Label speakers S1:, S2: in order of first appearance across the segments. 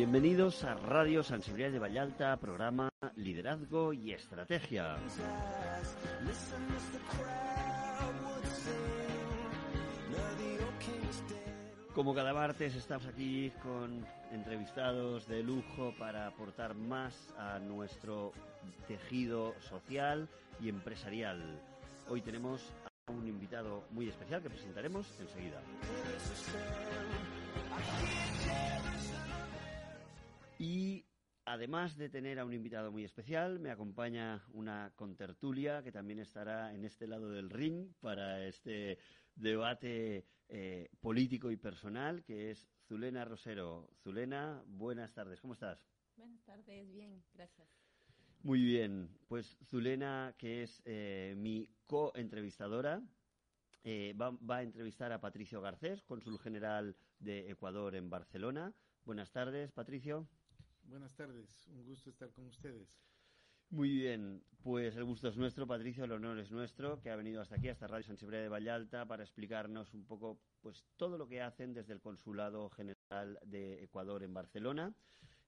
S1: Bienvenidos a Radio Sensibilidad de Vallalta, programa Liderazgo y Estrategia. Como cada martes estamos aquí con entrevistados de lujo para aportar más a nuestro tejido social y empresarial. Hoy tenemos a un invitado muy especial que presentaremos enseguida. Y además de tener a un invitado muy especial, me acompaña una contertulia que también estará en este lado del ring para este debate eh, político y personal, que es Zulena Rosero. Zulena, buenas tardes, ¿cómo estás?
S2: Buenas tardes, bien, gracias.
S1: Muy bien, pues Zulena, que es eh, mi co-entrevistadora, eh, va, va, a entrevistar a Patricio Garcés, cónsul general de Ecuador en Barcelona. Buenas tardes, Patricio.
S3: Buenas tardes, un gusto estar con ustedes.
S1: Muy bien, pues el gusto es nuestro, Patricio, el honor es nuestro, que ha venido hasta aquí, hasta Radio Sensibilidad de Vallalta, para explicarnos un poco pues todo lo que hacen desde el Consulado General de Ecuador en Barcelona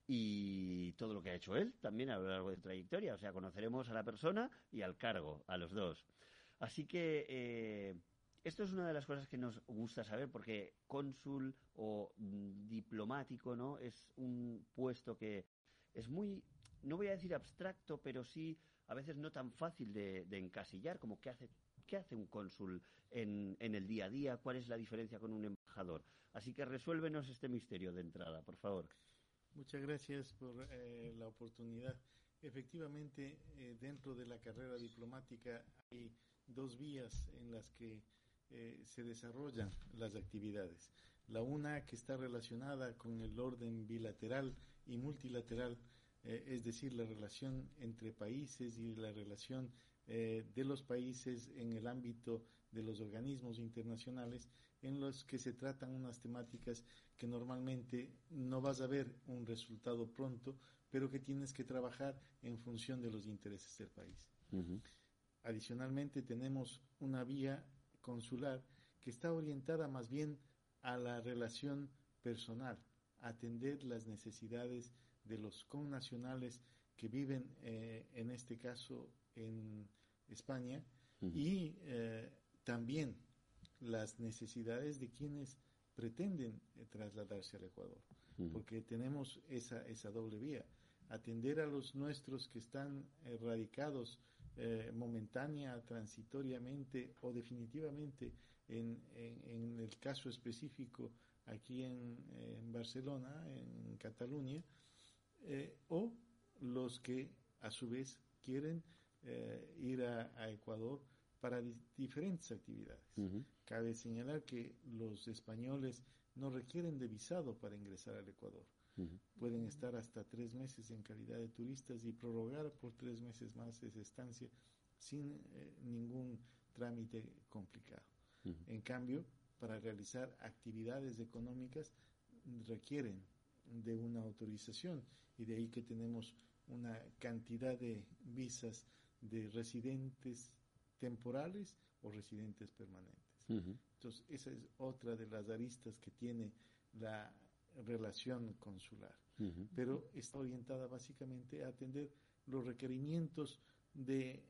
S1: y todo lo que ha hecho él también a lo largo de su trayectoria. O sea, conoceremos a la persona y al cargo, a los dos. Así que eh, esto es una de las cosas que nos gusta saber porque cónsul o mm, diplomático, ¿no? Es un puesto que es muy, no voy a decir abstracto, pero sí a veces no tan fácil de, encasillar, como qué hace, qué hace un cónsul en, en, el día a día, cuál es la diferencia con un embajador. Así que resuélvenos este misterio de entrada, por favor.
S3: Muchas gracias por eh, la oportunidad. Efectivamente, eh, dentro de la carrera diplomática hay dos vías en las que eh, se desarrollan las actividades. La una que está relacionada con el orden bilateral y multilateral, eh, es decir, la relación entre países y la relación eh, de los países en el ámbito de los organismos internacionales en los que se tratan unas temáticas que normalmente no vas a ver un resultado pronto, pero que tienes que trabajar en función de los intereses del país. Uh -huh. Adicionalmente tenemos una vía consular que está orientada más bien a la relación personal, atender las necesidades de los connacionales que viven, eh, en este caso, en España, uh -huh. y eh, también las necesidades de quienes pretenden eh, trasladarse al Ecuador, uh -huh. porque tenemos esa, esa doble vía atender a los nuestros que están radicados eh, momentánea, transitoriamente o definitivamente en, en, en, el caso específico aquí en, en Barcelona, en Cataluña, eh, o los que a su vez quieren eh, ir a, a, Ecuador para di diferentes actividades. Uh -huh. Cabe señalar que los españoles no requieren de visado para ingresar al Ecuador. Uh -huh. Pueden estar hasta tres meses en calidad de turistas y prorrogar por tres meses más esa estancia sin eh, ningún trámite complicado. Uh -huh. En cambio, para realizar actividades económicas requieren de una autorización y de ahí que tenemos una cantidad de visas de residentes temporales o residentes permanentes. Uh -huh. Entonces, esa es otra de las aristas que tiene la relación consular, uh -huh. pero está orientada básicamente a atender los requerimientos de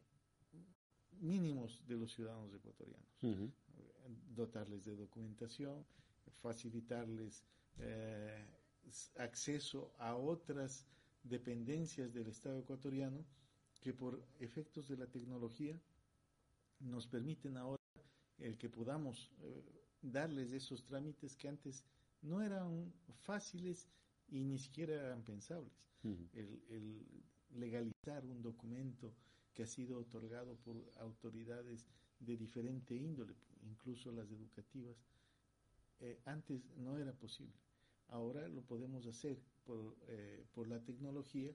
S3: mínimos de los ciudadanos ecuatorianos, uh -huh. dotarles de documentación, facilitarles eh, acceso a otras dependencias del Estado ecuatoriano que por efectos de la tecnología nos permiten ahora el que podamos eh, darles esos trámites que antes no eran fáciles y ni siquiera eran pensables. Uh -huh. el, el, legalizar un documento que ha sido otorgado por autoridades de diferente índole, incluso las educativas, eh, antes no era posible. Ahora lo podemos hacer por, eh, por la tecnología,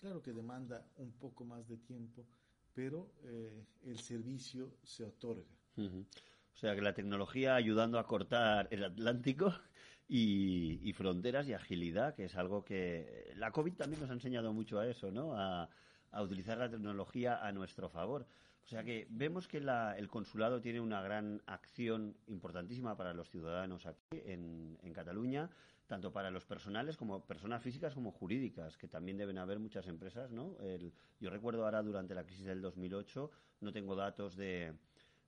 S3: claro que demanda un poco más de tiempo, pero eh, el servicio se otorga.
S1: Uh -huh. O sea que la tecnología ayudando a cortar el Atlántico y, y, fronteras y agilidad, que es algo que la COVID también nos ha enseñado mucho a eso, ¿no? A, a utilizar la tecnología a nuestro favor. O sea que vemos que la, el consulado tiene una gran acción importantísima para los ciudadanos aquí en, en Cataluña tanto para los personales como personas físicas como jurídicas, que también deben haber muchas empresas, ¿no? yo recuerdo ahora durante la crisis del 2008, no tengo datos de,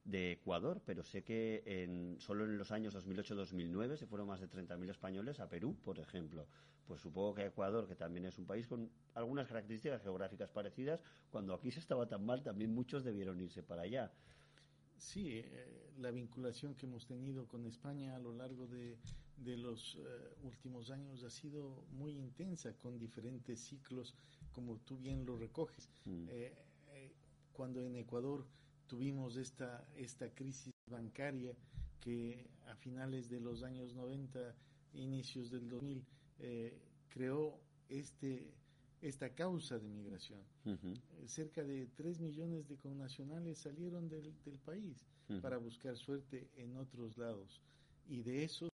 S1: de Ecuador, pero sé que en, solo en los años 2008-2009 se fueron más de 30.000 españoles a Perú, por ejemplo. Pues supongo que Ecuador, que también es un país con algunas características geográficas parecidas, cuando aquí se estaba tan mal, también muchos debieron irse para allá.
S3: Sí, eh, la vinculación que hemos tenido con España a lo largo de, los eh, últimos años ha sido muy intensa, con diferentes ciclos, como tú bien lo recoges. Mm. Eh, cuando en Ecuador tuvimos esta, esta crisis bancaria que a finales de los años 90, inicios del 2000, eh, creó este, esta causa de migración. Cerca de 3 millones de connacionales salieron del, país para buscar suerte en otros lados. Y de esos,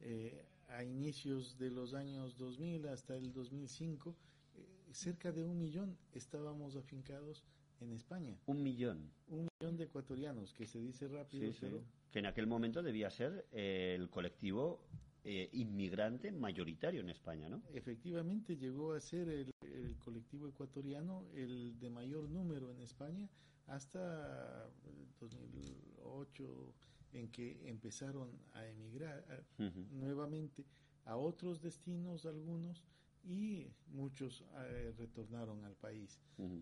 S3: eh, a inicios de los años 2000 hasta el 2005, eh, cerca de un millón estábamos afincados en España.
S1: Un millón.
S3: Un millón de ecuatorianos, que se dice rápido,
S1: Que en aquel momento debía ser el colectivo eh, inmigrante mayoritario en España, ¿no?
S3: Efectivamente, llegó a ser el, colectivo ecuatoriano el de mayor número en España hasta 2008, en que empezaron a emigrar nuevamente a otros destinos, algunos, y muchos eh, retornaron al país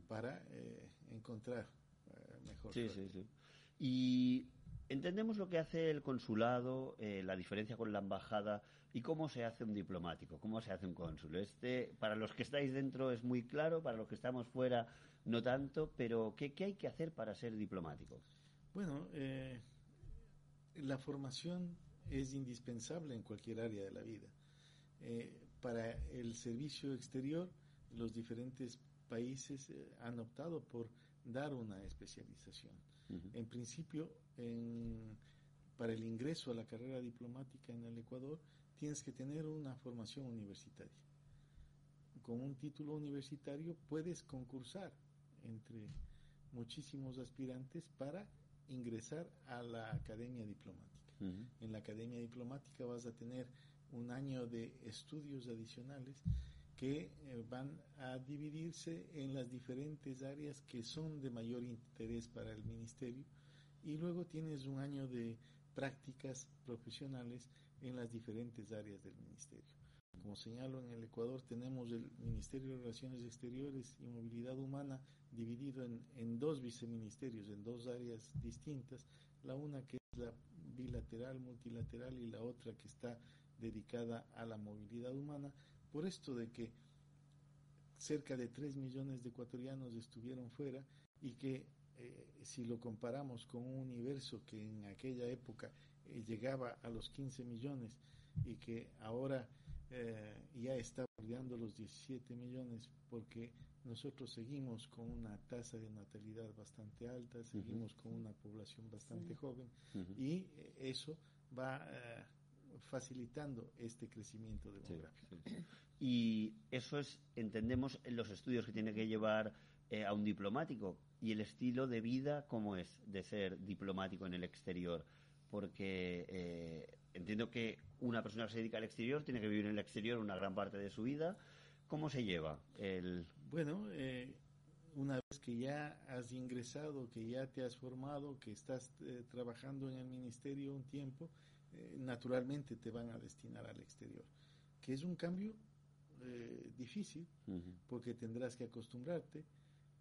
S3: para eh, encontrar eh, mejor.
S1: Sí, sí, sí. Y entendemos lo que hace el consulado, la diferencia con la embajada y cómo se hace un diplomático, cómo se hace un cónsul. Este, para los que estáis dentro es muy claro, para los que estamos fuera no tanto, pero ¿qué, qué hay que hacer para ser diplomático?
S3: Bueno, la formación es indispensable en cualquier área de la vida para el servicio exterior, los diferentes países eh, han optado por dar una especialización. En principio, para el ingreso a la carrera diplomática en el Ecuador, tienes que tener una formación universitaria. Con un título universitario puedes concursar entre muchísimos aspirantes para ingresar a la academia diplomática. En la academia diplomática vas a tener un año de estudios adicionales que eh, van a dividirse en las diferentes áreas que son de mayor interés para el ministerio y luego tienes un año de prácticas profesionales en las diferentes áreas del ministerio. Como señalo, en el Ecuador tenemos el Ministerio de Relaciones Exteriores y Movilidad Humana dividido en, en dos viceministerios, en dos áreas distintas, la una que es la bilateral, multilateral y la otra que está dedicada a la movilidad humana, por esto de que cerca de 3 millones de ecuatorianos estuvieron fuera y que eh, si lo comparamos con un universo que en aquella época eh, llegaba a los 15 millones y que ahora eh, ya está bordeando los 17 millones porque nosotros seguimos con una tasa de natalidad bastante alta, seguimos con una población bastante joven y eso va a facilitando este crecimiento demográfico.
S1: Y eso es, entendemos, en los estudios que tiene que llevar eh, a un diplomático y el estilo de vida, ¿cómo es de ser diplomático en el exterior? Porque eh, entiendo que una persona que se dedica al exterior tiene que vivir en el exterior una gran parte de su vida. ¿Cómo se lleva el...?
S3: Bueno, eh, una vez que ya has ingresado, que ya te has formado, que estás trabajando en el ministerio un tiempo, eh, naturalmente te van a destinar al exterior, que es un cambio eh, difícil porque tendrás que acostumbrarte.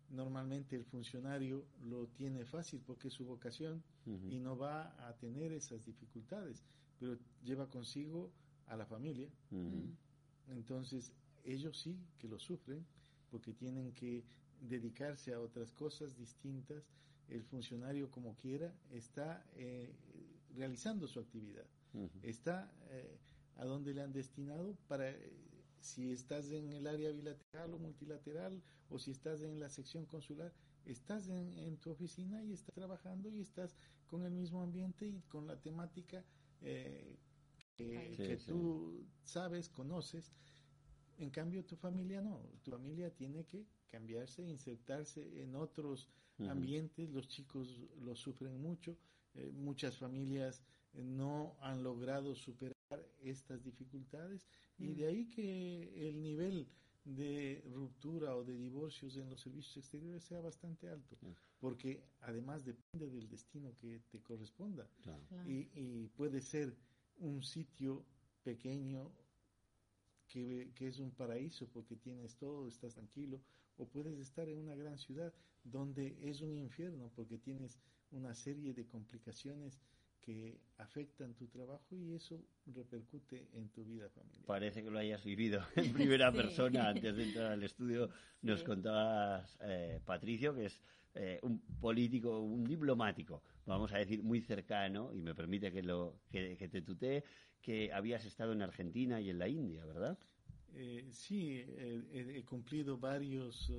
S3: Normalmente el funcionario lo tiene fácil porque es su vocación y no va a tener esas dificultades, pero lleva consigo a la familia. Entonces ellos sí que lo sufren porque tienen que dedicarse a otras cosas distintas. El funcionario como quiera está eh, realizando su actividad. Está eh, a donde le han destinado para, eh, si estás en el área bilateral o multilateral, o si estás en la sección consular, estás en, tu oficina y estás trabajando y estás con el mismo ambiente y con la temática eh, que, tú sabes, conoces. En cambio, tu familia no. Tu familia tiene que cambiarse, insertarse en otros ambientes. Los chicos lo sufren mucho. Eh, muchas familias eh, no han logrado superar estas dificultades. Y de ahí que el nivel de ruptura o de divorcios en los servicios exteriores sea bastante alto, porque además depende del destino que te corresponda. Y, y, puede ser un sitio pequeño que, que, es un paraíso porque tienes todo, estás tranquilo, o puedes estar en una gran ciudad donde es un infierno porque tienes una serie de complicaciones que afectan tu trabajo y eso repercute en tu vida familiar.
S1: Parece que lo hayas vivido en primera persona antes de entrar al estudio. Nos contabas, eh, Patricio, que es eh, un político, un diplomático, vamos a decir, muy cercano, y me permite que, lo, que, te tutee, que habías estado en Argentina y en la India, ¿verdad?
S3: Eh, sí, he cumplido varios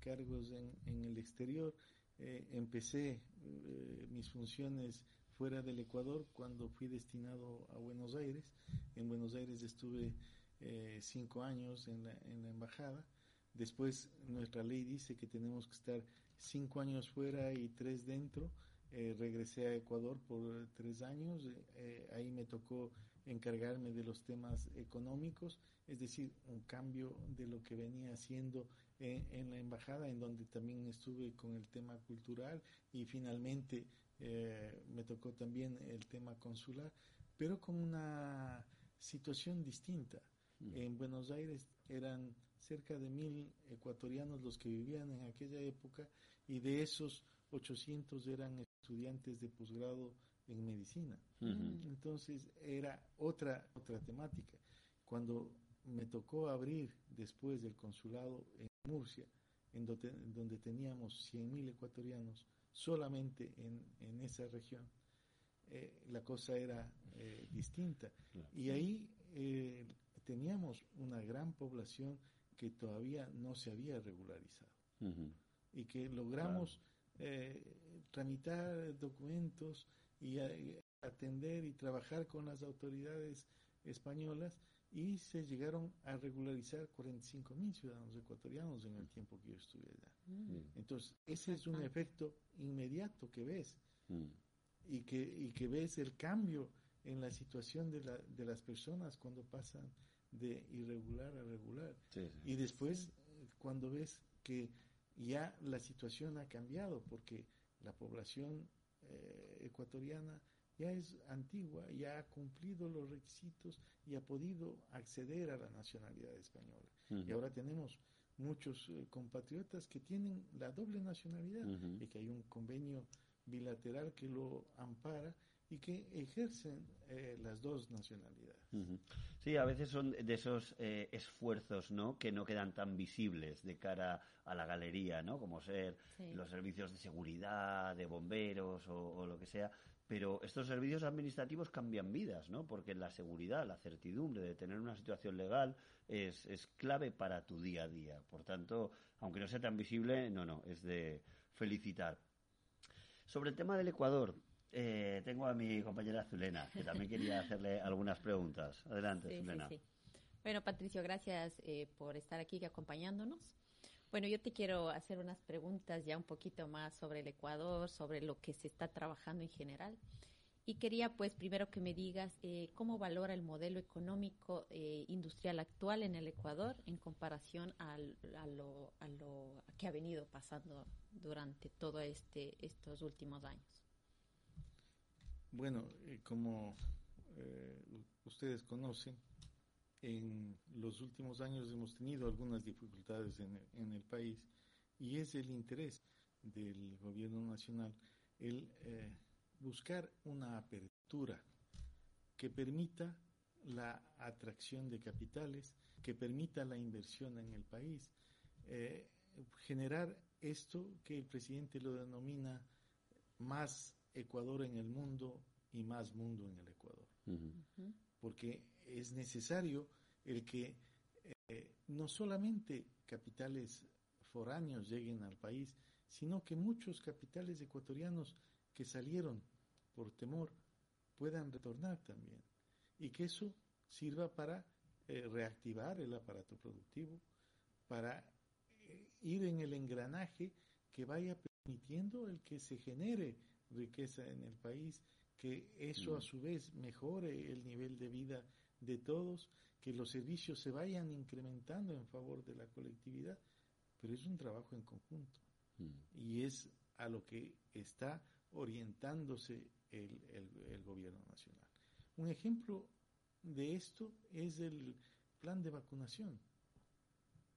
S3: cargos en, en, el exterior. Empecé mis funciones fuera del Ecuador cuando fui destinado a Buenos Aires. En Buenos Aires estuve eh, cinco años en la, embajada. Después nuestra ley dice que tenemos que estar cinco años fuera y tres dentro. Eh, regresé a Ecuador por tres años. Eh, ahí me tocó encargarme de los temas económicos, es decir, un cambio de lo que venía haciendo en, en, la embajada, en donde también estuve con el tema cultural y finalmente eh, me tocó también el tema consular, pero con una situación distinta. Mm. En Buenos Aires eran cerca de mil ecuatorianos los que vivían en aquella época y de esos 800 eran estudiantes de posgrado en medicina. Entonces era otra, otra temática. Cuando me tocó abrir después del consulado en Murcia, en donde, donde teníamos 100.000 ecuatorianos, solamente en, en esa región, eh, la cosa era eh, distinta. Y ahí eh, teníamos una gran población que todavía no se había regularizado. Y que logramos tramitar documentos y atender y trabajar con las autoridades españolas y se llegaron a regularizar 45 mil ciudadanos ecuatorianos en el tiempo que yo estuve allá. Mm. Entonces, ese es un efecto inmediato que ves mm. y, que, y que ves el cambio en la situación de, la, de las personas cuando pasan de irregular a regular. Y después, cuando ves que ya la situación ha cambiado porque la población eh, ecuatoriana ya es antigua, ya ha cumplido los requisitos y ha podido acceder a la nacionalidad española. Y ahora tenemos muchos eh, compatriotas que tienen la doble nacionalidad y que hay un convenio bilateral que lo ampara y que ejercen eh, las dos nacionalidades.
S1: Sí, a veces son de esos eh, esfuerzos, ¿no? Que no quedan tan visibles de cara a la galería, ¿no? Como ser los servicios de seguridad, de bomberos o, lo que sea, pero estos servicios administrativos cambian vidas, ¿no? Porque la seguridad, la certidumbre de tener una situación legal es, es clave para tu día a día. Por tanto, aunque no sea tan visible, no, no, es de felicitar. Sobre el tema del Ecuador, eh, tengo a mi compañera Zulena, que también quería hacerle algunas preguntas. Adelante, Zulena.
S2: Bueno, Patricio, gracias eh, por estar aquí acompañándonos. Bueno, yo te quiero hacer unas preguntas ya un poquito más sobre el Ecuador, sobre lo que se está trabajando en general. Y quería, pues, primero que me digas eh, cómo valora el modelo económico eh, industrial actual en el Ecuador en comparación a, lo, a lo que ha venido pasando durante todos este, estos últimos años.
S3: Bueno, eh, como ustedes conocen, en los últimos años hemos tenido algunas dificultades en, en el país y es el interés del gobierno nacional el eh, buscar una apertura que permita la atracción de capitales, que permita la inversión en el país, eh, generar esto que el presidente lo denomina más Ecuador en el mundo y más mundo en el Ecuador. Porque es necesario el que eh, no solamente capitales foráneos lleguen al país, sino que muchos capitales ecuatorianos que salieron por temor puedan retornar también y que eso sirva para eh, reactivar el aparato productivo, para eh, ir en el engranaje que vaya permitiendo el que se genere riqueza en el país, que eso a su vez mejore el nivel de vida de todos, que los servicios se vayan incrementando en favor de la colectividad, pero es un trabajo en conjunto y es a lo que está orientándose el, el, gobierno nacional. Un ejemplo de esto es el plan de vacunación.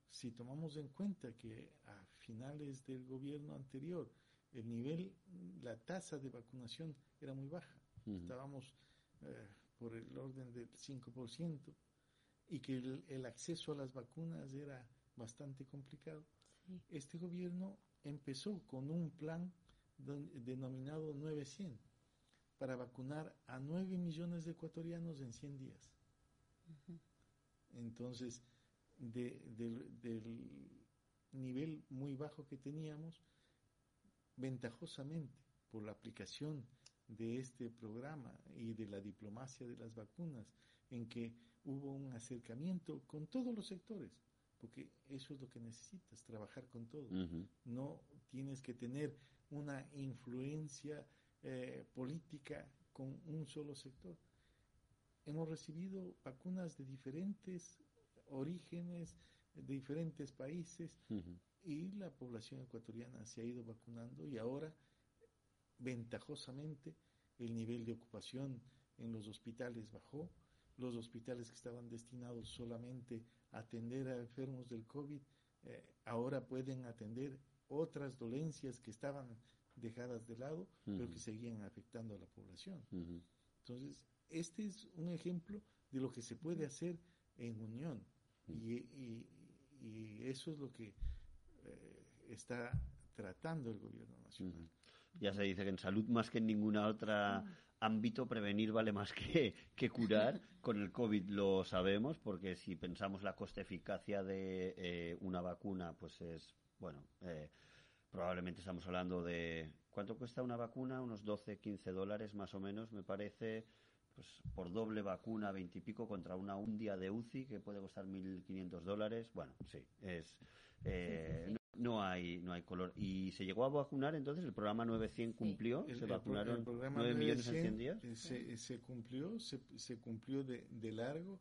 S3: Si tomamos en cuenta que a finales del gobierno anterior el nivel, la tasa de vacunación era muy baja, estábamos eh, por el orden del 5%, y que el, acceso a las vacunas era bastante complicado, este gobierno empezó con un plan denominado 900 para vacunar a 9 millones de ecuatorianos en 100 días. Entonces, del nivel muy bajo que teníamos, ventajosamente por la aplicación de este programa y de la diplomacia de las vacunas, en que hubo un acercamiento con todos los sectores, porque eso es lo que necesitas, trabajar con todos. No tienes que tener una influencia eh, política con un solo sector. Hemos recibido vacunas de diferentes orígenes, de diferentes países, y la población ecuatoriana se ha ido vacunando y ahora, ventajosamente, el nivel de ocupación en los hospitales bajó, los hospitales que estaban destinados solamente a atender a enfermos del COVID, eh, ahora pueden atender otras dolencias que estaban dejadas de lado, pero que seguían afectando a la población. Entonces, este es un ejemplo de lo que se puede hacer en unión. y, eso es lo que eh, está tratando el gobierno nacional.
S1: Ya se dice que en salud más que en ninguna otra ámbito prevenir vale más que, que, curar. Con el COVID lo sabemos, porque si pensamos la coste-eficacia de eh, una vacuna, pues es, bueno, eh, probablemente estamos hablando de... ¿Cuánto cuesta una vacuna? Unos 12, 15 dólares más o menos, me parece. Pues por doble vacuna, 20 y pico, contra una undia de UCI que puede costar 1.500 dólares. Bueno, sí, es... Eh, no hay no hay color. ¿Y se llegó a vacunar entonces? ¿El programa 900 cumplió? ¿Se vacunaron 9 millones en 100 días?
S3: Se, se cumplió, se, se cumplió de, de, largo.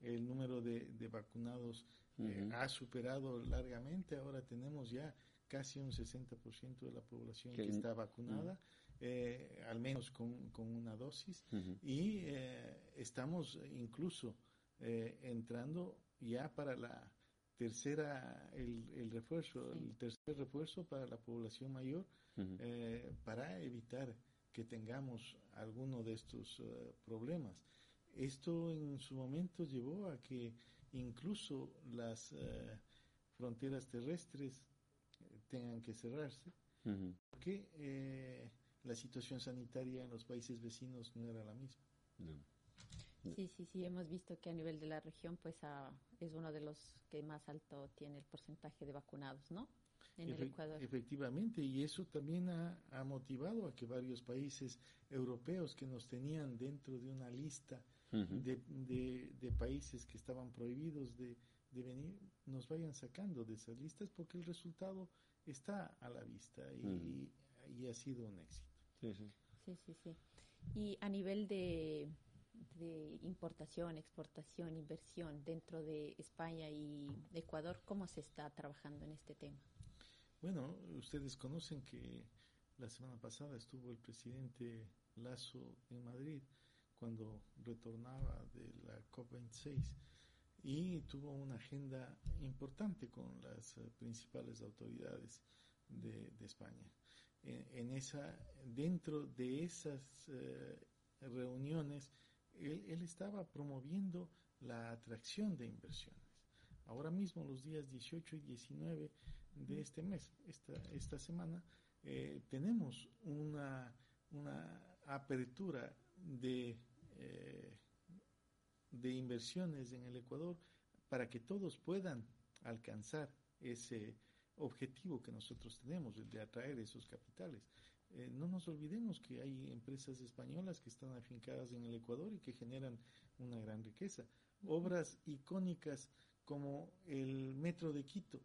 S3: El número de, de vacunados eh, ha superado largamente. Ahora tenemos ya casi un 60% de la población que está vacunada. Eh, al menos con, con una dosis, y eh, estamos incluso entrando ya para la tercera, el, el refuerzo, el tercer refuerzo para la población mayor, eh, para evitar que tengamos alguno de estos eh, problemas. Esto en su momento llevó a que incluso las eh, fronteras terrestres tengan que cerrarse, porque la situación sanitaria en los países vecinos no era la misma.
S2: Sí, sí, sí, hemos visto que a nivel de la región, pues es uno de los que más alto tiene el porcentaje de vacunados, ¿no?
S3: En el Ecuador. Efectivamente, y eso también ha, motivado a que varios países europeos que nos tenían dentro de una lista de, países que estaban prohibidos de, venir, nos vayan sacando de esas listas porque el resultado está a la vista y, y ha sido un éxito.
S2: Sí, sí. Sí, sí, sí. Y a nivel de de importación, exportación, inversión dentro de España y Ecuador, ¿cómo se está trabajando en este tema?
S3: Bueno, ustedes conocen que la semana pasada estuvo el presidente Lazo en Madrid cuando retornaba de la COP26 y tuvo una agenda importante con las principales autoridades de, España. En, esa, dentro de esas eh, reuniones él, estaba promoviendo la atracción de inversiones. Ahora mismo, los días 18 y 19 de este mes, esta, esta semana, eh, tenemos una, una apertura de, eh, de inversiones en el Ecuador para que todos puedan alcanzar ese objetivo que nosotros tenemos, el de atraer esos capitales. Eh, no nos olvidemos que hay empresas españolas que están afincadas en el Ecuador y que generan una gran riqueza. Obras icónicas como el Metro de Quito,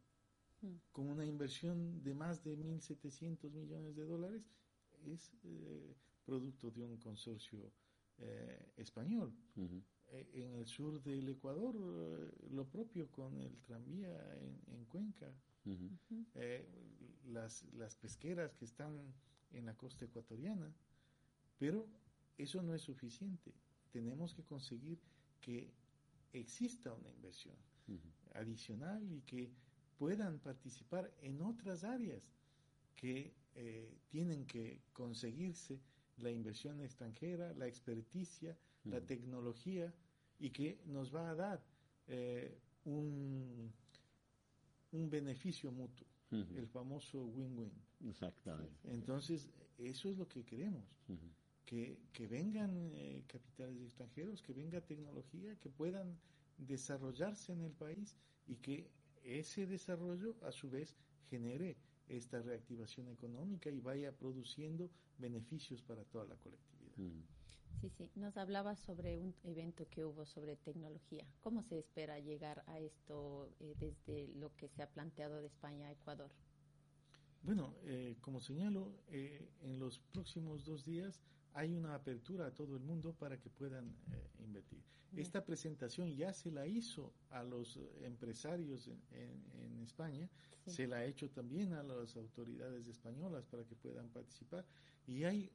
S3: mm. con una inversión de más de 1.700 millones de dólares, es eh, producto de un consorcio eh, español. Eh, en el sur del Ecuador, lo propio con el tranvía en, Cuenca. las, las pesqueras que están en la costa ecuatoriana. Pero eso no es suficiente. Tenemos que conseguir que exista una inversión adicional y que puedan participar en otras áreas que eh, tienen que conseguirse la inversión extranjera, la experticia, la tecnología y que nos va a dar eh, un, un beneficio mutuo, el famoso win-win.
S1: Exactamente.
S3: Entonces, eso es lo que queremos que, vengan eh, capitales extranjeros, que venga tecnología, que puedan desarrollarse en el país y que ese desarrollo a su vez genere esta reactivación económica y vaya produciendo beneficios para toda la colectividad.
S2: Sí, sí. Nos hablaba sobre un evento que hubo sobre tecnología. ¿Cómo se espera llegar a esto eh, desde lo que se ha planteado de España a Ecuador?
S3: Bueno, eh, como señalo, en los próximos dos días hay una apertura a todo el mundo para que puedan eh, invertir. Esta presentación ya se la hizo a los empresarios en, España, se la ha hecho también a las autoridades españolas para que puedan participar y hay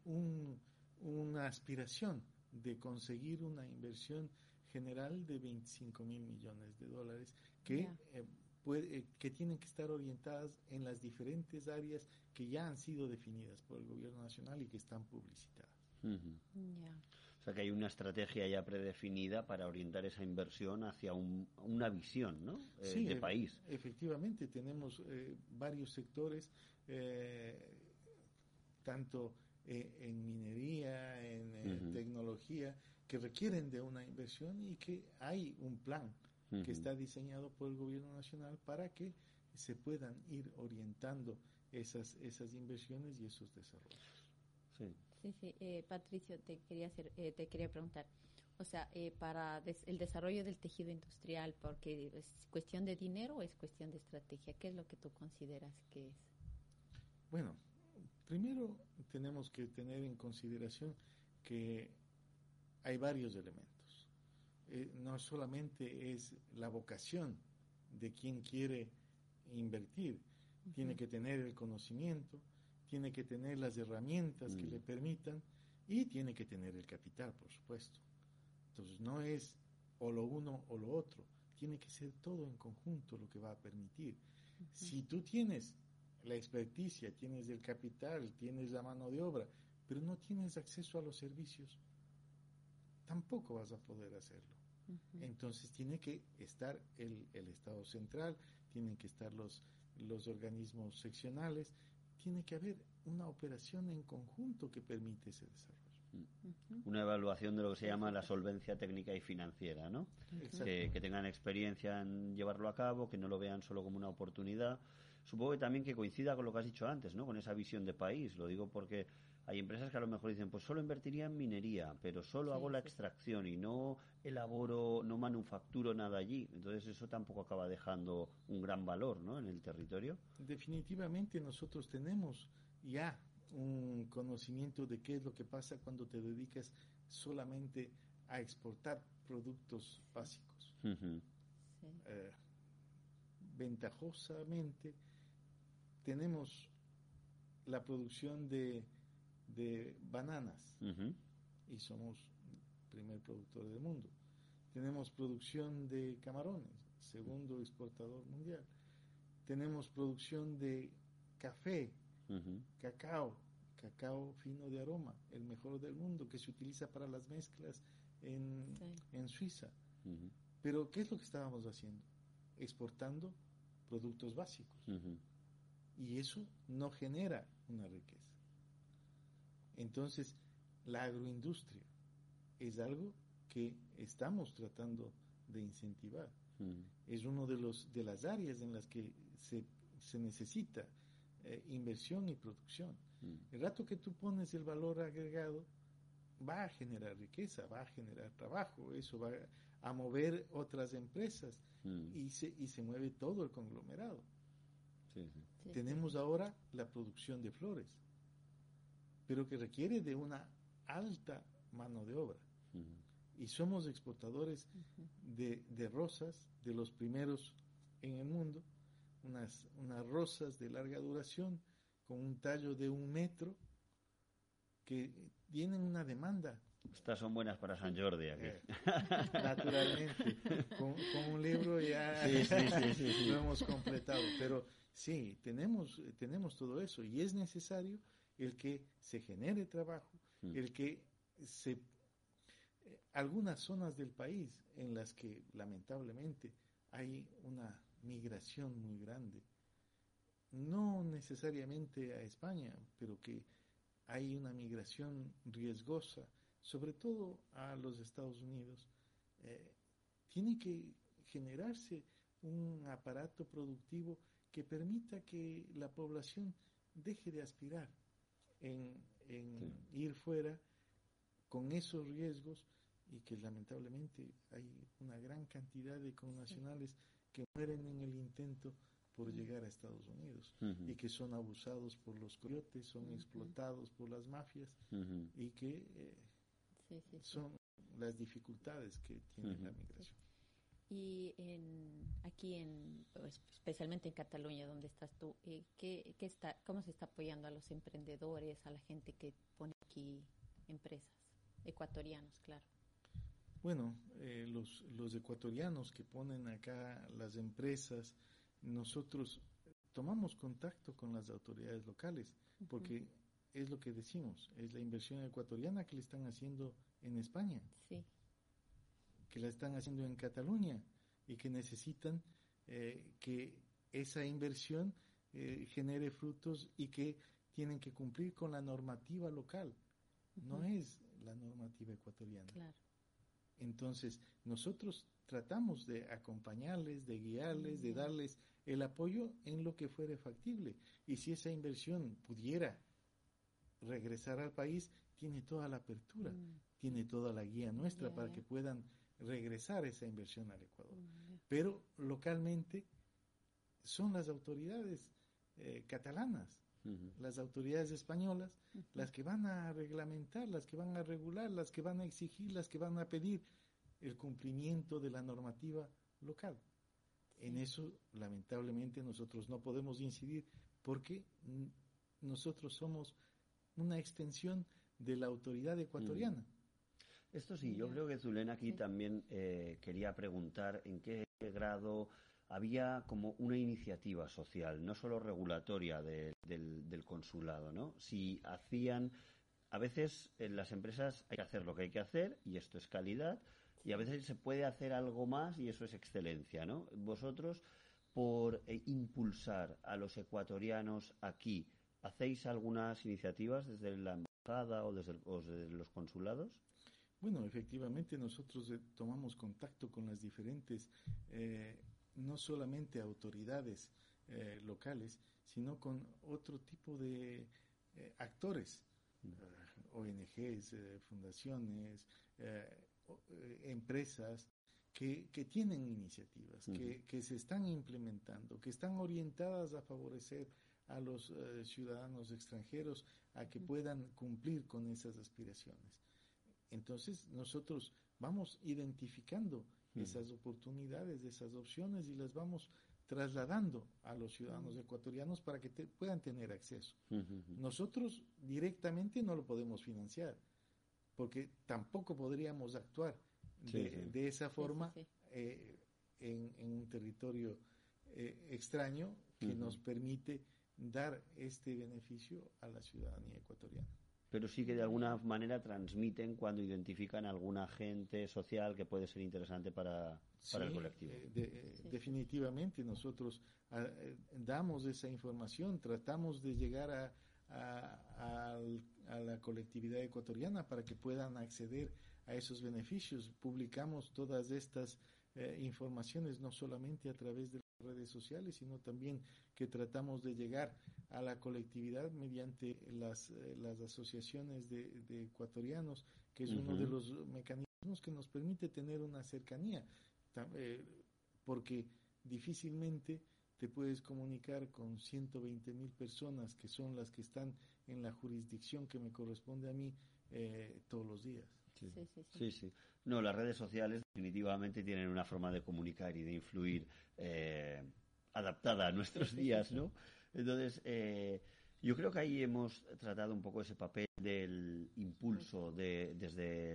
S3: una aspiración de conseguir una inversión general de 25 mil millones de dólares que, eh, puede, que tienen que estar orientadas en las diferentes áreas que ya han sido definidas por el gobierno nacional y que están publicitadas.
S1: O sea que hay una estrategia ya predefinida para orientar esa inversión hacia una visión ¿no?
S3: Eh,
S1: de país.
S3: Efectivamente, tenemos eh, varios sectores, eh, en minería, en tecnología, que requieren de una inversión y que hay un plan que está diseñado por el gobierno nacional para que se puedan ir orientando esas, esas inversiones y esos desarrollos.
S2: Sí. Sí, sí. Eh, Patricio, te quería, hacer, eh, te quería preguntar. O sea, eh, para el desarrollo del tejido industrial, porque es cuestión de dinero o es cuestión de estrategia, ¿qué es lo que tú consideras que es?
S3: Bueno, primero tenemos que tener en consideración que hay varios elementos. no solamente es la vocación de quien quiere invertir, tiene que tener el conocimiento, tiene que tener las herramientas que mm. le permitan y tiene que tener el capital, por supuesto. Entonces no es o lo uno o lo otro, tiene que ser todo en conjunto lo que va a permitir. Si tú tienes la experticia, tienes el capital, tienes la mano de obra, pero no tienes acceso a los servicios, tampoco vas a poder hacerlo. Entonces tiene que estar el, el, Estado central, tienen que estar los, los organismos seccionales, tiene que haber una operación en conjunto que permite ese desarrollo.
S1: Una evaluación de lo que se llama la solvencia técnica y financiera, ¿no? Que, que, tengan experiencia en llevarlo a cabo, que no lo vean solo como una oportunidad. Supongo que también que coincida con lo que has dicho antes, ¿no? Con esa visión de país. Lo digo porque hay empresas que a lo mejor dicen, pues solo invertiría en minería, pero solo hago la extracción y no elaboro, no manufacturo nada allí. Entonces eso tampoco acaba dejando un gran valor ¿no? en el territorio.
S3: Definitivamente nosotros tenemos ya un conocimiento de qué es lo que pasa cuando te dedicas solamente a exportar productos básicos. Eh, ventajosamente tenemos la producción de de bananas y somos primer productor del mundo. Tenemos producción de camarones, segundo exportador mundial. Tenemos producción de café, cacao, cacao fino de aroma, el mejor del mundo, que se utiliza para las mezclas en, Suiza. Pero, ¿qué es lo que estábamos haciendo? Exportando productos básicos. Y eso no genera una riqueza. Entonces, la agroindustria es algo que estamos tratando de incentivar. Mm. Es uno de los de las áreas en las que se, se necesita eh, inversión y producción. Mm. El rato que tú pones el valor agregado, va a generar riqueza, va a generar trabajo, eso va a mover otras empresas mm. y, se, y se mueve todo el conglomerado. Tenemos ahora la producción de flores pero que requiere de una alta mano de obra. Y somos exportadores de, de, rosas, de los primeros en el mundo, unas, unas rosas de larga duración con un tallo de un metro que tienen una demanda.
S1: Estas son buenas para San Jordi aquí. Eh,
S3: naturalmente, con, un libro ya lo hemos completado. Pero sí, tenemos, tenemos todo eso y es necesario el que se genere trabajo, mm. el que se... Eh, algunas zonas del país en las que lamentablemente hay una migración muy grande, no necesariamente a España, pero que hay una migración riesgosa sobre todo a los Estados Unidos, eh, tiene que generarse un aparato productivo que permita que la población deje de aspirar en, ir fuera con esos riesgos y que lamentablemente hay una gran cantidad de connacionales que mueren en el intento por llegar a Estados Unidos y que son abusados por los coyotes, son explotados por las mafias y que eh, son las dificultades que tiene la migración.
S2: Y en, aquí, en, pues, especialmente en Cataluña, donde estás tú, eh, ¿qué, qué está, ¿cómo se está apoyando a los emprendedores, a la gente que pone aquí empresas? Ecuatorianos, claro.
S3: Bueno, eh, los, los ecuatorianos que ponen acá las empresas, nosotros tomamos contacto con las autoridades locales, porque es lo que decimos, es la inversión ecuatoriana que le están haciendo en España, que la están haciendo en Cataluña y que necesitan eh, que esa inversión eh, genere frutos y que tienen que cumplir con la normativa local, no es la normativa ecuatoriana. Entonces, nosotros tratamos de acompañarles, de guiarles, de darles el apoyo en lo que fuere factible. Y si esa inversión pudiera regresar al país, tiene toda la apertura, mm. tiene toda la guía nuestra para que puedan regresar esa inversión al Ecuador. Mm, Pero localmente son las autoridades eh, catalanas, las autoridades españolas, las que van a reglamentar, las que van a regular, las que van a exigir, las que van a pedir el cumplimiento de la normativa local. En eso, lamentablemente, nosotros no podemos incidir porque nosotros somos una extensión de la autoridad ecuatoriana.
S1: Esto sí, yo creo que Zulena aquí también eh, quería preguntar en qué grado había como una iniciativa social, no solo regulatoria del, consulado, ¿no? Si hacían, a veces en las empresas hay que hacer lo que hay que hacer y esto es calidad, y a veces se puede hacer algo más y eso es excelencia, ¿no? Vosotros, por eh, impulsar a los ecuatorianos aquí, ¿Hacéis algunas iniciativas desde la embajada o desde, los consulados?
S3: Bueno, efectivamente nosotros eh, tomamos contacto con las diferentes, eh, no solamente autoridades eh, locales, sino con otro tipo de actores, ONGs, fundaciones, empresas, que, tienen iniciativas, que, que, se están implementando, que están orientadas a favorecer a los eh, ciudadanos extranjeros a que puedan cumplir con esas aspiraciones. Entonces, nosotros vamos identificando esas oportunidades, esas opciones y las vamos trasladando a los ciudadanos ecuatorianos para que puedan tener acceso. Nosotros directamente no lo podemos financiar, porque tampoco podríamos actuar de, esa forma eh, en, un territorio eh, extraño que nos permite dar este beneficio a la ciudadanía ecuatoriana.
S1: Pero sí que de alguna manera transmiten cuando identifican algún agente social que puede ser interesante para, el colectivo.
S3: Eh, eh, definitivamente nosotros ah, eh, damos esa información, tratamos de llegar a, la colectividad ecuatoriana para que puedan acceder a esos beneficios. Publicamos todas estas informaciones no solamente a través de redes sociales, sino también que tratamos de llegar a la colectividad mediante las, eh, las asociaciones de, ecuatorianos, que es uno de los mecanismos que nos permite tener una cercanía, eh, porque difícilmente te puedes comunicar con 120 mil personas que son las que están en la jurisdicción que me corresponde a mí eh, todos los días.
S1: Sí. Sí, sí, No, las redes sociales definitivamente tienen una forma de comunicar y de influir eh, adaptada a nuestros días, ¿no? Entonces, eh, yo creo que ahí hemos tratado un poco ese papel del impulso de, desde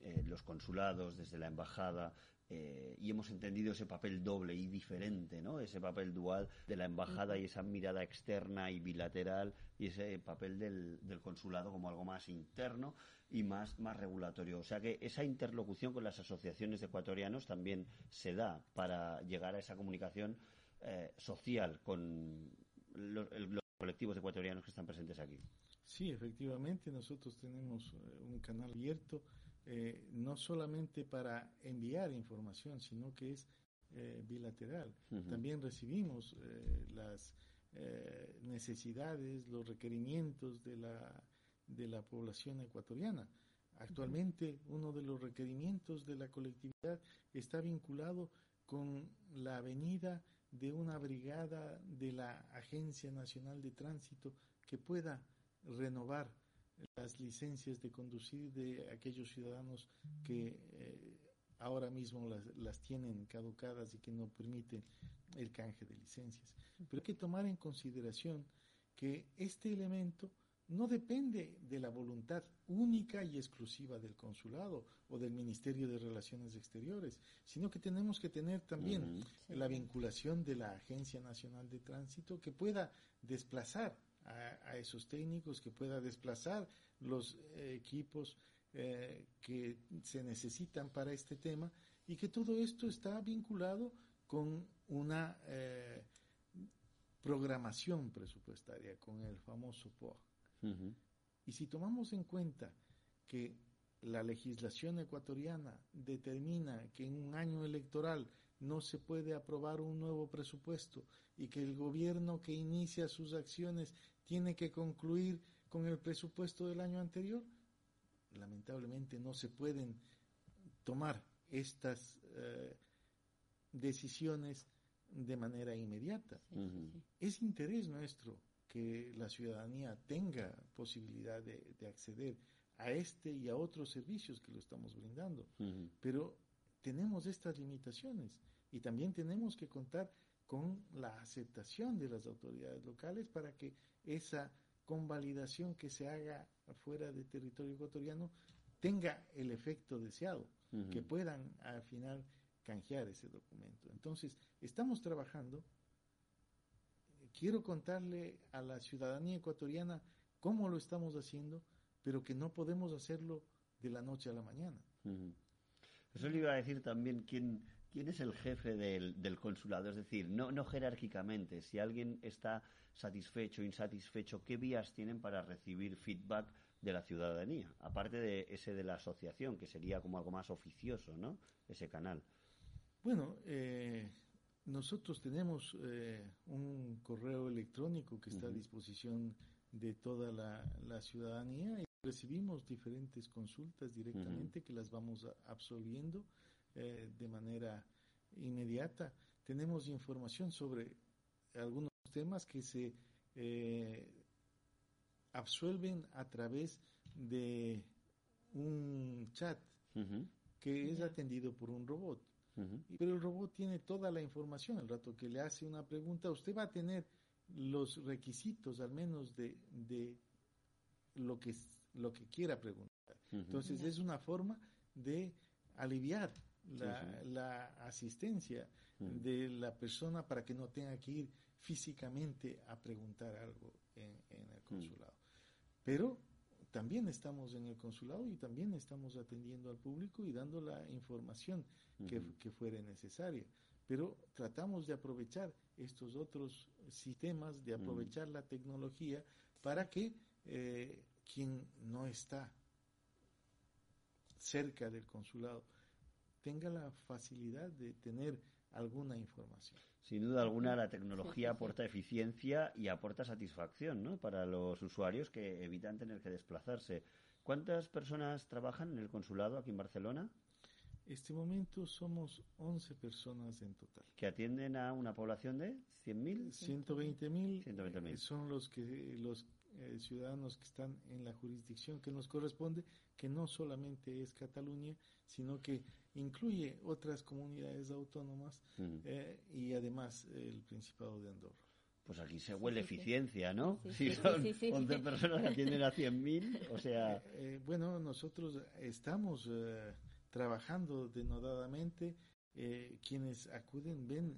S1: eh, los consulados, desde la embajada, eh, y hemos entendido ese papel doble y diferente, ¿no? Ese papel dual de la embajada y esa mirada externa y bilateral y ese papel del, consulado como algo más interno y más, más regulatorio. O sea que esa interlocución con las asociaciones de ecuatorianos también se da para llegar a esa comunicación eh, social con los colectivos ecuatorianos que están presentes aquí.
S3: Sí, efectivamente, nosotros tenemos eh, un canal abierto, eh, no solamente para enviar información, sino que es eh, bilateral. También recibimos las necesidades, los requerimientos de la, de la población ecuatoriana. Actualmente, uno de los requerimientos de la colectividad está vinculado con la avenida de una brigada de la Agencia Nacional de Tránsito que pueda renovar las licencias de conducir de aquellos ciudadanos que eh, ahora mismo las, las, tienen caducadas y que no permiten el canje de licencias. Pero hay que tomar en consideración que este elemento no depende de la voluntad única y exclusiva del consulado o del Ministerio de Relaciones Exteriores, sino que tenemos que tener también la vinculación de la Agencia Nacional de Tránsito que pueda desplazar a, esos técnicos, que pueda desplazar los eh, equipos eh, que se necesitan para este tema y que todo esto está vinculado con una eh, programación presupuestaria, con el famoso POA. Y si tomamos en cuenta que la legislación ecuatoriana determina que en un año electoral no se puede aprobar un nuevo presupuesto y que el gobierno que inicia sus acciones tiene que concluir con el presupuesto del año anterior, lamentablemente no se pueden tomar estas eh, decisiones de manera inmediata. Es interés nuestro que la ciudadanía tenga posibilidad de, acceder a este y a otros servicios que lo estamos brindando. Pero tenemos estas limitaciones y también tenemos que contar con la aceptación de las autoridades locales para que esa convalidación que se haga fuera del territorio ecuatoriano tenga el efecto deseado, que puedan al final canjear ese documento. Entonces, estamos trabajando quiero contarle a la ciudadanía ecuatoriana cómo lo estamos haciendo, pero que no podemos hacerlo de la noche a la mañana.
S1: Eso le iba a decir también quién, quién es el jefe del, del consulado, es decir, no, no jerárquicamente, si alguien está satisfecho, insatisfecho, ¿qué vías tienen para recibir feedback de la ciudadanía? Aparte de ese de la asociación, que sería como algo más oficioso, ¿no? Ese canal.
S3: Bueno, eh, nosotros tenemos eh, un correo electrónico que está a disposición de toda la, ciudadanía y recibimos diferentes consultas directamente que las vamos absolviendo eh, de manera inmediata. Tenemos información sobre algunos temas que se eh, absuelven a través de un chat que es atendido por un robot. Pero el robot tiene toda la información. El rato que le hace una pregunta, usted va a tener los requisitos al menos de, de lo, que, lo que quiera preguntar. Entonces es una forma de aliviar la, asistencia de la persona para que no tenga que ir físicamente a preguntar algo en, el consulado. Pero también estamos en el consulado y también estamos atendiendo al público y dando la información que, que fuere necesaria. Pero tratamos de aprovechar estos otros sistemas, de aprovechar la tecnología para que eh, quien no está cerca del consulado tenga la facilidad de tener alguna información.
S1: Sin duda alguna, la tecnología aporta eficiencia y aporta satisfacción ¿no? para los usuarios que evitan tener que desplazarse. ¿Cuántas personas trabajan en el consulado aquí en Barcelona?
S3: Este momento somos 11 personas en total.
S1: ¿Que atienden a una población de 100.000?
S3: 120.000 120 son los que los eh, ciudadanos que están en la jurisdicción que nos corresponde, que no solamente es Cataluña, sino que incluye otras comunidades autónomas eh, y además el Principado de Andorra.
S1: Pues aquí se huele eficiencia, ¿no? si son 11 personas que atienden a 100.000, o sea...
S3: Eh, bueno, nosotros estamos trabajando denodadamente. quienes acuden ven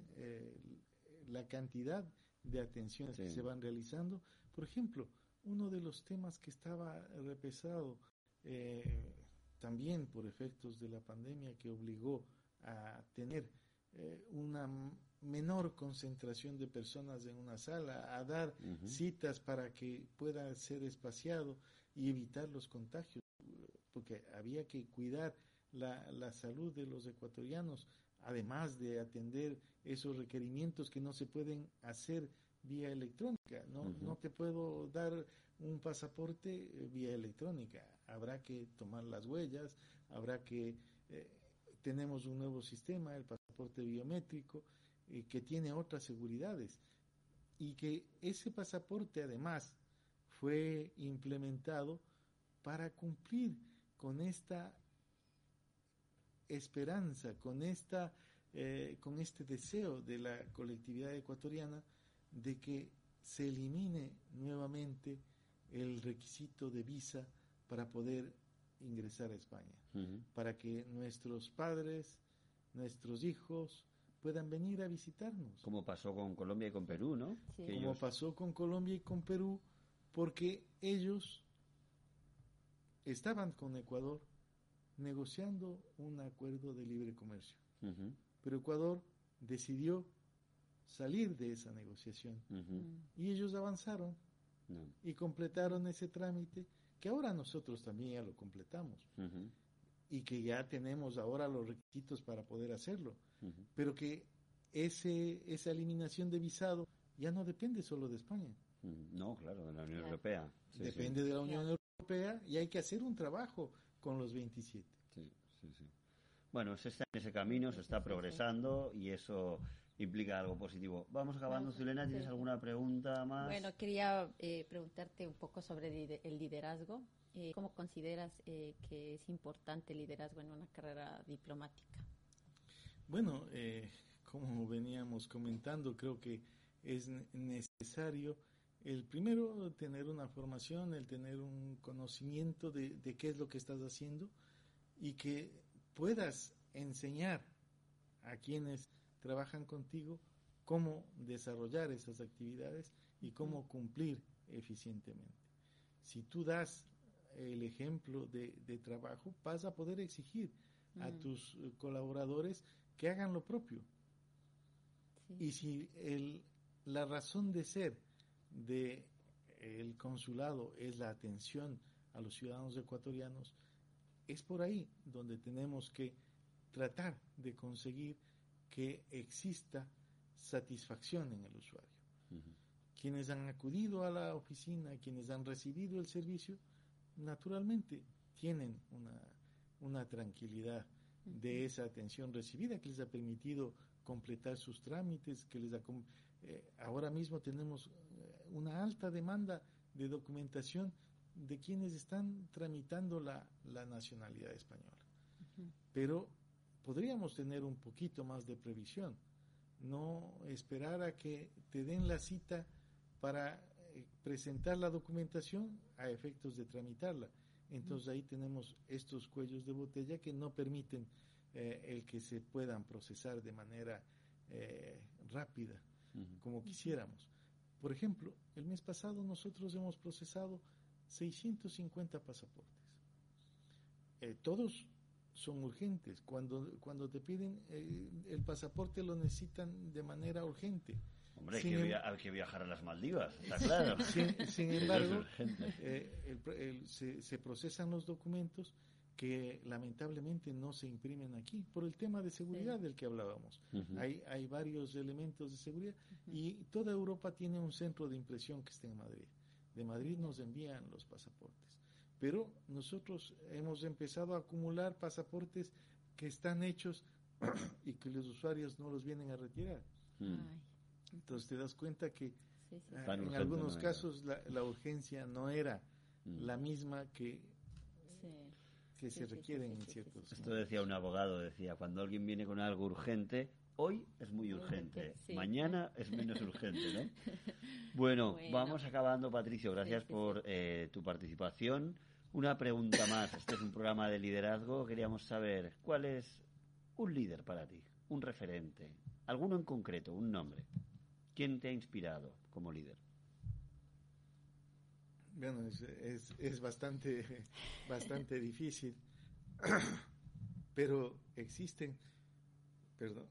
S3: la cantidad de atenciones que se van realizando. Por ejemplo, uno de los temas que estaba repesado eh, también por efectos de la pandemia que obligó a tener eh, una menor concentración de personas en una sala, a dar citas para que pueda ser espaciado y evitar los contagios, porque había que cuidar la, la salud de los ecuatorianos, además de atender esos requerimientos que no se pueden hacer vía electrónica. No, no te puedo dar un pasaporte eh, vía electrónica. Habrá que tomar las huellas, habrá que... Eh, tenemos un nuevo sistema, el pasaporte biométrico, eh, que tiene otras seguridades. Y que ese pasaporte además fue implementado para cumplir con esta esperanza, con esta con este deseo de la colectividad ecuatoriana de que se elimine nuevamente el requisito de visa para poder ingresar a España, para que nuestros padres, nuestros hijos puedan venir a visitarnos.
S1: Como pasó con Colombia y con Perú, ¿no?
S3: Como pasó con Colombia y con Perú, porque ellos estaban con Ecuador negociando un acuerdo de libre comercio. Pero Ecuador decidió salir de esa negociación. Y ellos avanzaron y completaron ese trámite que ahora nosotros también ya lo completamos. Y que ya tenemos ahora los requisitos para poder hacerlo. Pero que ese, esa eliminación de visado ya no depende solo de España.
S1: No, claro, de la Unión Europea.
S3: depende de la Unión Europea y hay que hacer un trabajo con los 27.
S1: Sí, sí, sí. Bueno, se está en ese camino, se está progresando y eso implica algo positivo. Vamos acabando, Zulena, ¿tienes alguna pregunta más?
S2: Bueno, quería eh, preguntarte un poco sobre el liderazgo. Eh, ¿Cómo consideras eh, que es importante el liderazgo en una carrera diplomática?
S3: Bueno, como veníamos comentando, creo que es necesario el primero tener una formación, el tener un conocimiento de, de qué es lo que estás haciendo y que puedas enseñar a quienes trabajan contigo cómo desarrollar esas actividades y cómo cumplir eficientemente. Si tú das el ejemplo de, trabajo, vas a poder exigir a tus eh, colaboradores que hagan lo propio. Y si el, la razón de ser del el consulado es la atención a los ciudadanos ecuatorianos, es por ahí donde tenemos que tratar de conseguir que exista satisfacción en el usuario. Quienes han acudido a la oficina, quienes han recibido el servicio, naturalmente tienen una, tranquilidad de esa atención recibida que les ha permitido completar sus trámites, que les eh, ahora mismo tenemos eh, una alta demanda de documentación de quienes están tramitando la, nacionalidad española. Pero podríamos tener un poquito más de previsión, no esperar a que te den la cita para eh, presentar la documentación a efectos de tramitarla. Entonces ahí tenemos estos cuellos de botella que no permiten eh, el que se puedan procesar de manera eh, rápida, como quisiéramos. Por ejemplo, el mes pasado nosotros hemos procesado 650 pasaportes. todos son urgentes. Cuando, cuando te piden eh, el pasaporte lo necesitan de manera urgente.
S1: Hombre, hay que, viajar a las Maldivas, está claro.
S3: Sin, embargo, eh, se, procesan los documentos que lamentablemente no se imprimen aquí por el tema de seguridad del que hablábamos. hay, hay varios elementos de seguridad y toda Europa tiene un centro de impresión que está en Madrid. De Madrid nos envían los pasaportes pero nosotros hemos empezado a acumular pasaportes que están hechos y que los usuarios no los vienen a retirar. Mm. Entonces te das cuenta que en algunos casos la, urgencia no era mm. la misma que, que se requiere en ciertos.
S1: Esto decía un abogado, decía, cuando alguien viene con algo urgente, hoy es muy urgente, mañana es menos urgente, ¿no? Bueno, vamos acabando, Patricio. Gracias por eh, tu participación. Una pregunta más. Este es un programa de liderazgo. Queríamos saber cuál es un líder para ti, un referente, alguno en concreto, un nombre. ¿Quién te ha inspirado como líder?
S3: Bueno, es, es, bastante, bastante difícil, pero existen, perdón.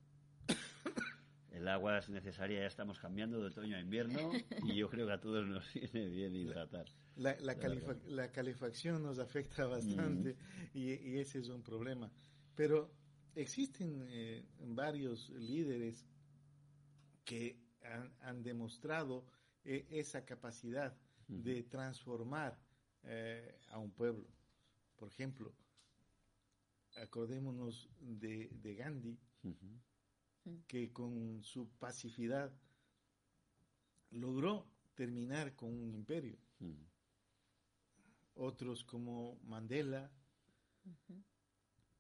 S1: El agua es necesaria, ya estamos cambiando de otoño a invierno y yo creo que a todos nos viene bien hidratar.
S3: La, la, la calefacción nos afecta bastante y, y, ese es un problema. Pero existen eh, varios líderes que han, demostrado eh, esa capacidad de transformar eh, a un pueblo. Por ejemplo, acordémonos de, Gandhi, que con su pacificidad logró terminar con un imperio. Otros como Mandela.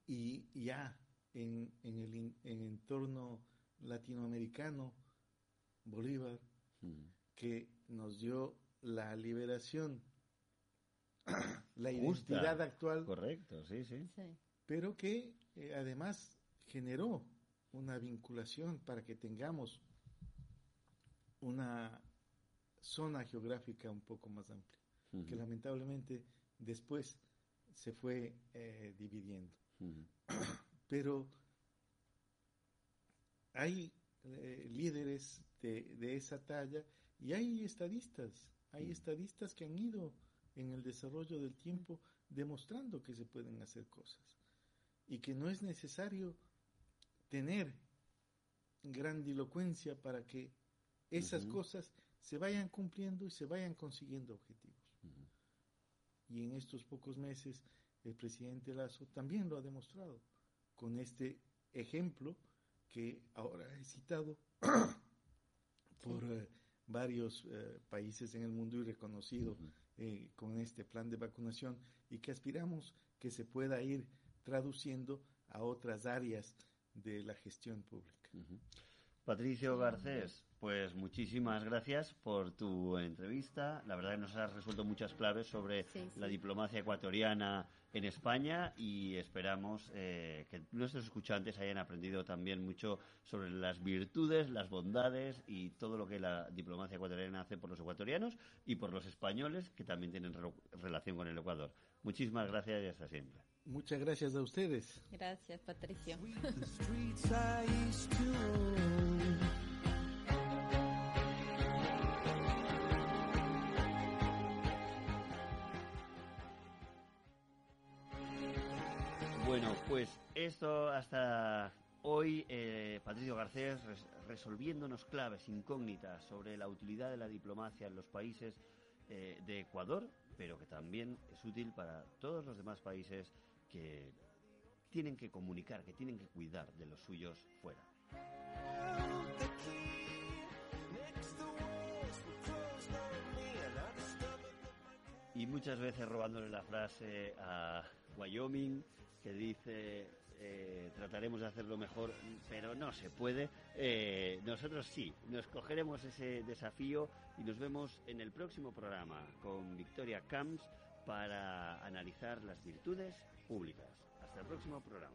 S3: Y ya en, en el en entorno latinoamericano, Bolívar, que nos dio la liberación, la identidad actual.
S1: Correcto, sí, sí.
S3: Pero que eh, además generó una vinculación para que tengamos una zona geográfica un poco más amplia, que lamentablemente después se fue eh, dividiendo. Pero hay eh, líderes de, esa talla y hay estadistas, hay estadistas que han ido en el desarrollo del tiempo demostrando que se pueden hacer cosas y que no es necesario tener grandilocuencia para que esas cosas se vayan cumpliendo y se vayan consiguiendo objetivos. Y en estos pocos meses el presidente Lazo también lo ha demostrado con este ejemplo que ahora he citado por eh, varios eh, países en el mundo y reconocido eh, con este plan de vacunación y que aspiramos que se pueda ir traduciendo a otras áreas de la gestión pública.
S1: Patricio Garcés, pues muchísimas gracias por tu entrevista. La verdad que nos has resuelto muchas claves sobre la diplomacia ecuatoriana en España y esperamos eh, que nuestros escuchantes hayan aprendido también mucho sobre las virtudes, las bondades y todo lo que la diplomacia ecuatoriana hace por los ecuatorianos y por los españoles que también tienen relación con el Ecuador. Muchísimas gracias y hasta siempre.
S3: Muchas gracias a ustedes.
S2: Gracias, Patricio.
S1: Bueno, pues esto hasta hoy, eh, Patricio Garcés resolviéndonos claves incógnitas sobre la utilidad de la diplomacia en los países eh, de Ecuador, pero que también es útil para todos los demás países que tienen que comunicar, que tienen que cuidar de los suyos fuera. Y muchas veces robándole la frase a Wyoming, que dice eh, trataremos de hacerlo mejor, pero no se puede. Eh, nosotros sí, nos cogeremos ese desafío y nos vemos en el próximo programa con Victoria Camps para analizar las virtudes públicas. Hasta el próximo programa.